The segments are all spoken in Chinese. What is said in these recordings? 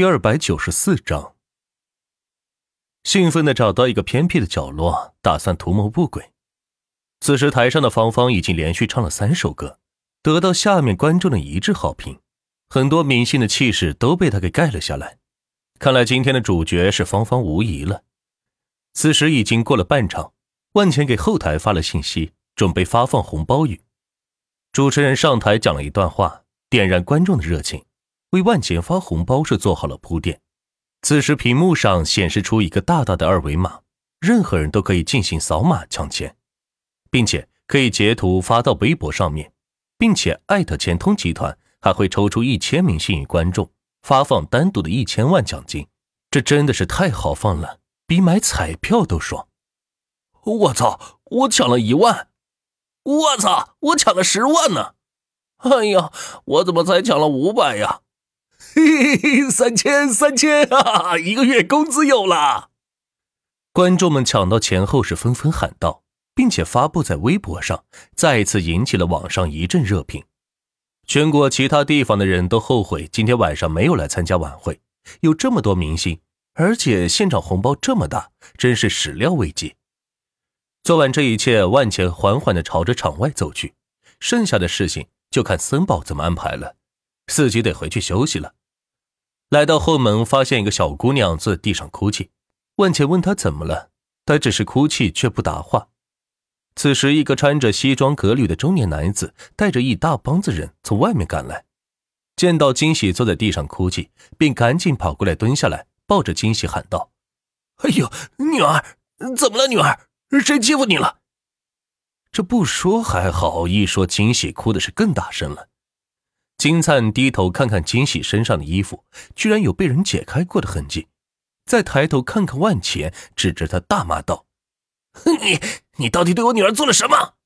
第二百九十四章，兴奋的找到一个偏僻的角落，打算图谋不轨。此时台上的芳芳已经连续唱了三首歌，得到下面观众的一致好评，很多明星的气势都被他给盖了下来。看来今天的主角是芳芳无疑了。此时已经过了半场，万钱给后台发了信息，准备发放红包雨。主持人上台讲了一段话，点燃观众的热情。为万钱发红包是做好了铺垫。此时屏幕上显示出一个大大的二维码，任何人都可以进行扫码抢钱，并且可以截图发到微博上面，并且艾特钱通集团还会抽出一千名幸运观众，发放单独的一千万奖金。这真的是太豪放了，比买彩票都爽！我操，我抢了一万！我操，我抢了十万呢！哎呀，我怎么才抢了五百呀？嘿嘿嘿，三千三千啊！一个月工资有了。观众们抢到钱后是纷纷喊道，并且发布在微博上，再次引起了网上一阵热评。全国其他地方的人都后悔今天晚上没有来参加晚会，有这么多明星，而且现场红包这么大，真是始料未及。做完这一切，万钱缓缓地朝着场外走去，剩下的事情就看森宝怎么安排了，自己得回去休息了。来到后门，发现一个小姑娘坐在地上哭泣。万茜问她怎么了，她只是哭泣，却不答话。此时，一个穿着西装革履的中年男子带着一大帮子人从外面赶来，见到金喜坐在地上哭泣，便赶紧跑过来蹲下来，抱着金喜喊道：“哎呦，女儿，怎么了？女儿，谁欺负你了？”这不说还好，一说金喜哭的是更大声了。金灿低头看看金喜身上的衣服，居然有被人解开过的痕迹。再抬头看看万钱，指着他大骂道：“你你到底对我女儿做了什么？”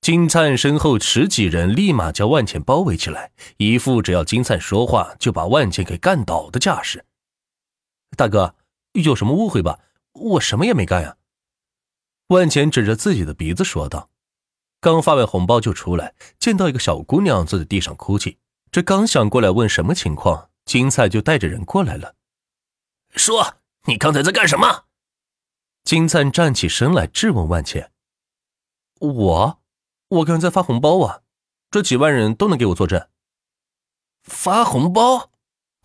金灿身后十几人立马将万钱包围起来，一副只要金灿说话就把万钱给干倒的架势。大哥，有什么误会吧？我什么也没干呀！万钱指着自己的鼻子说道。刚发完红包就出来，见到一个小姑娘坐在地上哭泣。这刚想过来问什么情况，金灿就带着人过来了。说：“你刚才在干什么？”金灿站起身来质问万茜：“我，我刚才发红包啊，这几万人都能给我作证。”发红包？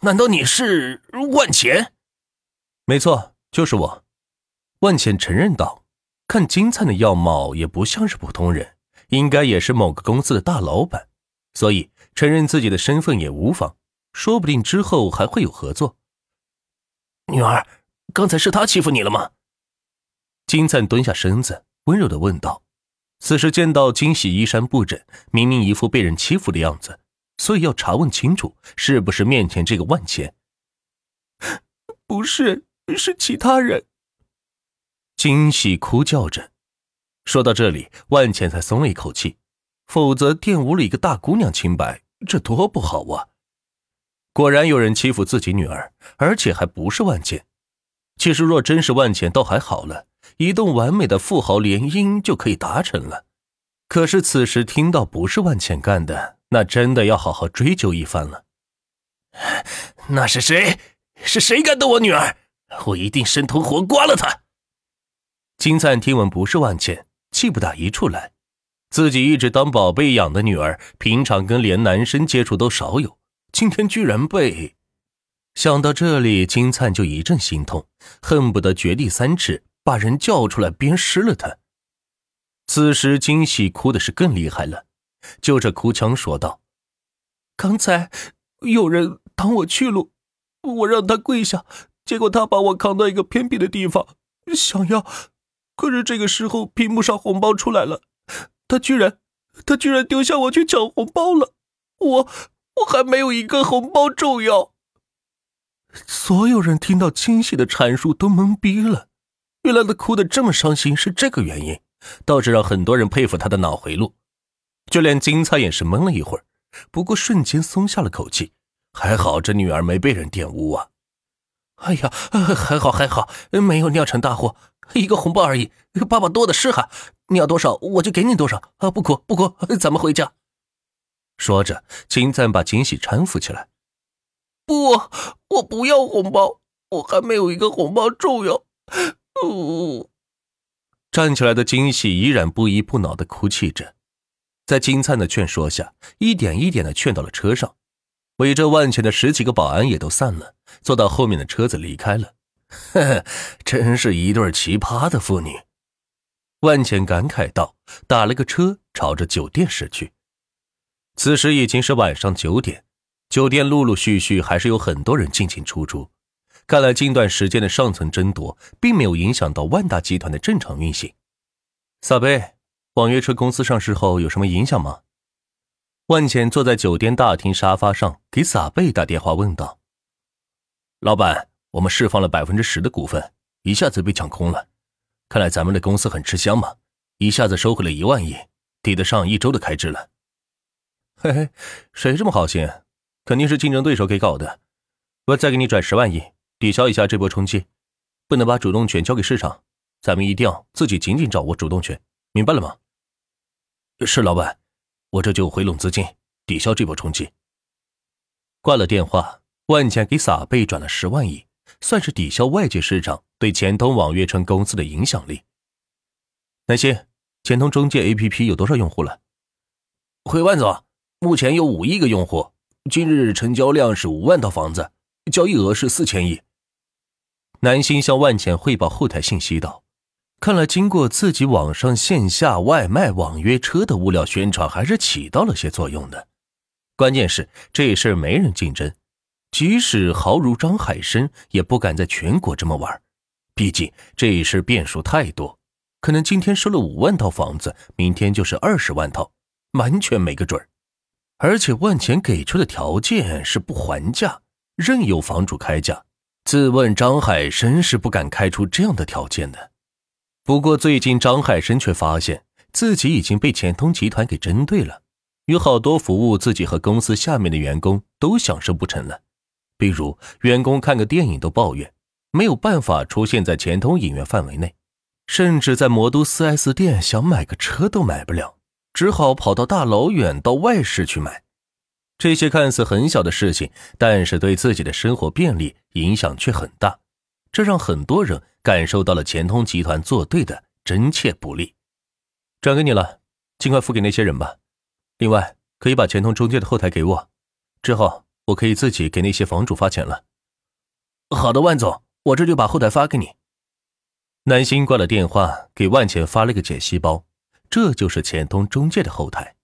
难道你是万钱？没错，就是我。万茜承认道：“看金灿的样貌，也不像是普通人。”应该也是某个公司的大老板，所以承认自己的身份也无妨，说不定之后还会有合作。女儿，刚才是他欺负你了吗？金灿蹲下身子，温柔的问道。此时见到金喜衣衫不整，明明一副被人欺负的样子，所以要查问清楚是不是面前这个万钱。不是，是其他人。金喜哭叫着。说到这里，万茜才松了一口气，否则玷污了一个大姑娘清白，这多不好啊！果然有人欺负自己女儿，而且还不是万茜。其实若真是万茜，倒还好了，一栋完美的富豪联姻就可以达成了。可是此时听到不是万茜干的，那真的要好好追究一番了。那是谁？是谁敢动我女儿？我一定生吞活剐了他！金灿听闻不是万茜。气不打一处来，自己一直当宝贝养的女儿，平常跟连男生接触都少有，今天居然被……想到这里，金灿就一阵心痛，恨不得掘地三尺，把人叫出来鞭尸了他。此时，金喜哭的是更厉害了，就着哭腔说道：“刚才有人挡我去路，我让他跪下，结果他把我扛到一个偏僻的地方，想要……”可是这个时候，屏幕上红包出来了，他居然，他居然丢下我去抢红包了，我，我还没有一个红包重要。所有人听到惊喜的阐述都懵逼了，原来他哭得这么伤心是这个原因，倒是让很多人佩服他的脑回路，就连金灿也是懵了一会儿，不过瞬间松下了口气，还好这女儿没被人玷污啊。哎呀，还好还好，没有酿成大祸。一个红包而已，爸爸多的是哈，你要多少我就给你多少啊！不哭不哭，咱们回家。说着，金赞把金喜搀扶起来。不，我不要红包，我还没有一个红包重要。呜呜，站起来的金喜依然不依不挠的哭泣着，在金灿的劝说下，一点一点的劝到了车上。围着万钱的十几个保安也都散了，坐到后面的车子离开了。呵呵，真是一对奇葩的父女。万钱感慨道，打了个车朝着酒店驶去。此时已经是晚上九点，酒店陆陆续续还是有很多人进进出出。看来近段时间的上层争夺，并没有影响到万达集团的正常运行。撒贝，网约车公司上市后有什么影响吗？万茜坐在酒店大厅沙发上，给撒贝打电话问道：“老板，我们释放了百分之十的股份，一下子被抢空了。看来咱们的公司很吃香嘛，一下子收回了一万亿，抵得上一周的开支了。”嘿嘿，谁这么好心？肯定是竞争对手给搞的。我再给你转十万亿，抵消一下这波冲击。不能把主动权交给市场，咱们一定要自己紧紧掌握主动权，明白了吗？是老板，我这就回笼资金，抵消这波冲击。挂了电话，万茜给撒贝转了十万亿，算是抵消外界市场对钱通网约车公司的影响力。南星，钱通中介 APP 有多少用户了？回万总。目前有五亿个用户，今日成交量是五万套房子，交易额是四千亿。南星向万茜汇报后台信息道：“看来经过自己网上线下外卖网约车的物料宣传，还是起到了些作用的。关键是这事没人竞争，即使豪如张海生也不敢在全国这么玩，毕竟这事变数太多，可能今天收了五万套房子，明天就是二十万套，完全没个准儿。”而且万钱给出的条件是不还价，任由房主开价。自问张海生是不敢开出这样的条件的。不过最近张海生却发现自己已经被钱通集团给针对了，有好多服务自己和公司下面的员工都享受不成了。比如员工看个电影都抱怨没有办法出现在钱通影院范围内，甚至在魔都 4S 店想买个车都买不了。只好跑到大老远到外市去买，这些看似很小的事情，但是对自己的生活便利影响却很大，这让很多人感受到了钱通集团做对的真切不利。转给你了，尽快付给那些人吧。另外，可以把钱通中介的后台给我，之后我可以自己给那些房主发钱了。好的，万总，我这就把后台发给你。南星挂了电话，给万钱发了个解析包。这就是钱通中介的后台。